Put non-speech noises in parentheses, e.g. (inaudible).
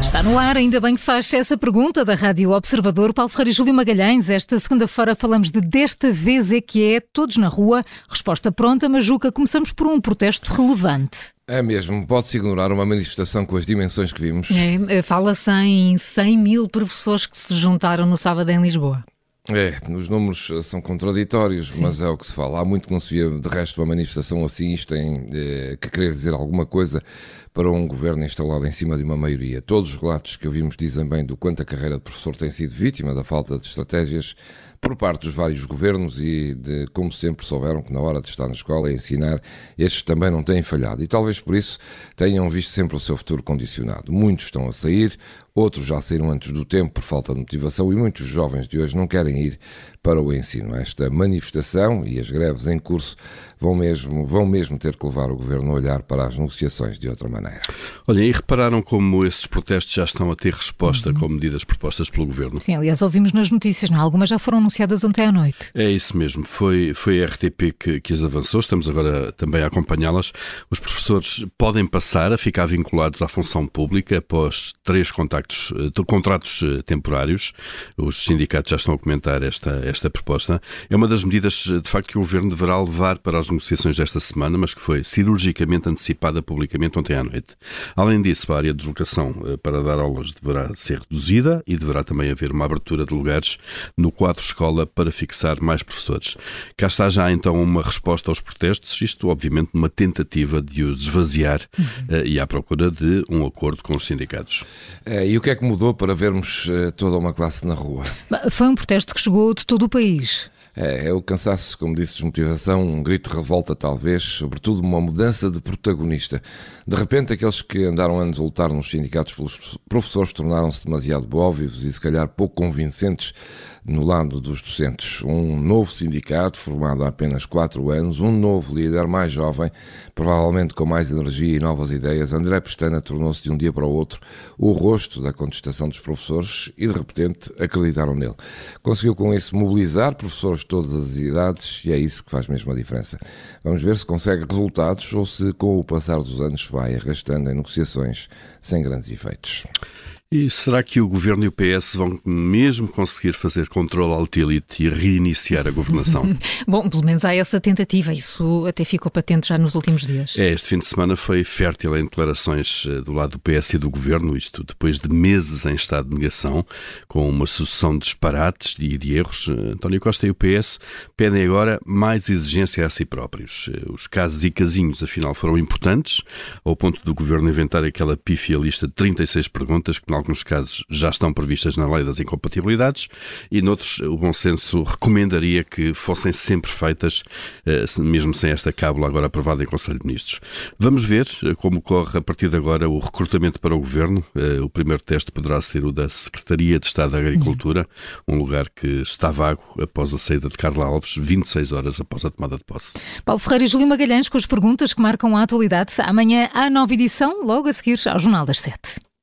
Está no ar, ainda bem que faz essa pergunta da Rádio Observador. Paulo Ferreira e Júlio Magalhães. Esta segunda-feira falamos de Desta vez é que é, todos na rua. Resposta pronta, mas Juca, começamos por um protesto relevante. É mesmo, pode-se ignorar uma manifestação com as dimensões que vimos. É, Fala-se em 100 mil professores que se juntaram no sábado em Lisboa. É, os números são contraditórios, Sim. mas é o que se fala. Há muito que não se via de resto uma manifestação assim. Isto tem é, que querer dizer alguma coisa para um governo instalado em cima de uma maioria. Todos os relatos que ouvimos dizem bem do quanto a carreira de professor tem sido vítima da falta de estratégias por parte dos vários governos e de como sempre souberam que na hora de estar na escola e ensinar, estes também não têm falhado e talvez por isso tenham visto sempre o seu futuro condicionado. Muitos estão a sair, outros já saíram antes do tempo por falta de motivação e muitos jovens de hoje não querem ir para o ensino. Esta manifestação e as greves em curso vão mesmo, vão mesmo ter que levar o governo a olhar para as negociações de outra maneira. Olha, e repararam como esses protestos já estão a ter resposta uhum. com medidas propostas pelo governo? Sim, aliás, ouvimos nas notícias, não? algumas já foram anunciadas ontem à noite. É isso mesmo, foi, foi a RTP que, que as avançou, estamos agora também a acompanhá-las. Os professores podem passar a ficar vinculados à função pública após três contactos, eh, contratos eh, temporários. Os sindicatos já estão a comentar esta, esta proposta. É uma das medidas, de facto, que o Governo deverá levar para as negociações desta semana, mas que foi cirurgicamente antecipada publicamente ontem à noite. Além disso, a área de deslocação eh, para dar aulas deverá ser reduzida e deverá também haver uma abertura de lugares no quadro escola para fixar mais professores. Cá está já então uma resposta aos protestos, isto obviamente numa tentativa de os esvaziar uhum. uh, e à procura de um acordo com os sindicatos. É, e o que é que mudou para vermos toda uma classe na rua? Foi um protesto que chegou de todo o país. É, é, o cansaço, como disse, desmotivação, um grito de revolta, talvez, sobretudo uma mudança de protagonista. De repente, aqueles que andaram anos a lutar nos sindicatos pelos professores tornaram-se demasiado óbvios e, se calhar, pouco convincentes no lado dos docentes. Um novo sindicato, formado há apenas quatro anos, um novo líder mais jovem, provavelmente com mais energia e novas ideias. André Pestana tornou-se de um dia para o outro o rosto da contestação dos professores e, de repente, acreditaram nele. Conseguiu com isso mobilizar professores todas as idades e é isso que faz mesmo a diferença. Vamos ver se consegue resultados ou se, com o passar dos anos, vai arrastando em negociações sem grandes efeitos. E será que o Governo e o PS vão mesmo conseguir fazer controle alt elite e reiniciar a governação? (laughs) Bom, pelo menos há essa tentativa, isso até ficou patente já nos últimos dias. É, este fim de semana foi fértil em declarações eh, do lado do PS e do Governo, isto depois de meses em estado de negação, com uma sucessão de disparates e de erros. Eh, António Costa e o PS pedem agora mais exigência a si próprios. Eh, os casos e casinhos, afinal, foram importantes, ao ponto do Governo inventar aquela pífia lista de 36 perguntas que, alguns casos, já estão previstas na lei das incompatibilidades e, noutros, o bom senso recomendaria que fossem sempre feitas, eh, mesmo sem esta cábula agora aprovada em Conselho de Ministros. Vamos ver eh, como corre a partir de agora o recrutamento para o Governo. Eh, o primeiro teste poderá ser o da Secretaria de Estado da Agricultura, um lugar que está vago após a saída de Carla Alves, 26 horas após a tomada de posse. Paulo Ferreira e Júlio Magalhães com as perguntas que marcam a atualidade. Amanhã há nova edição, logo a seguir ao Jornal das Sete.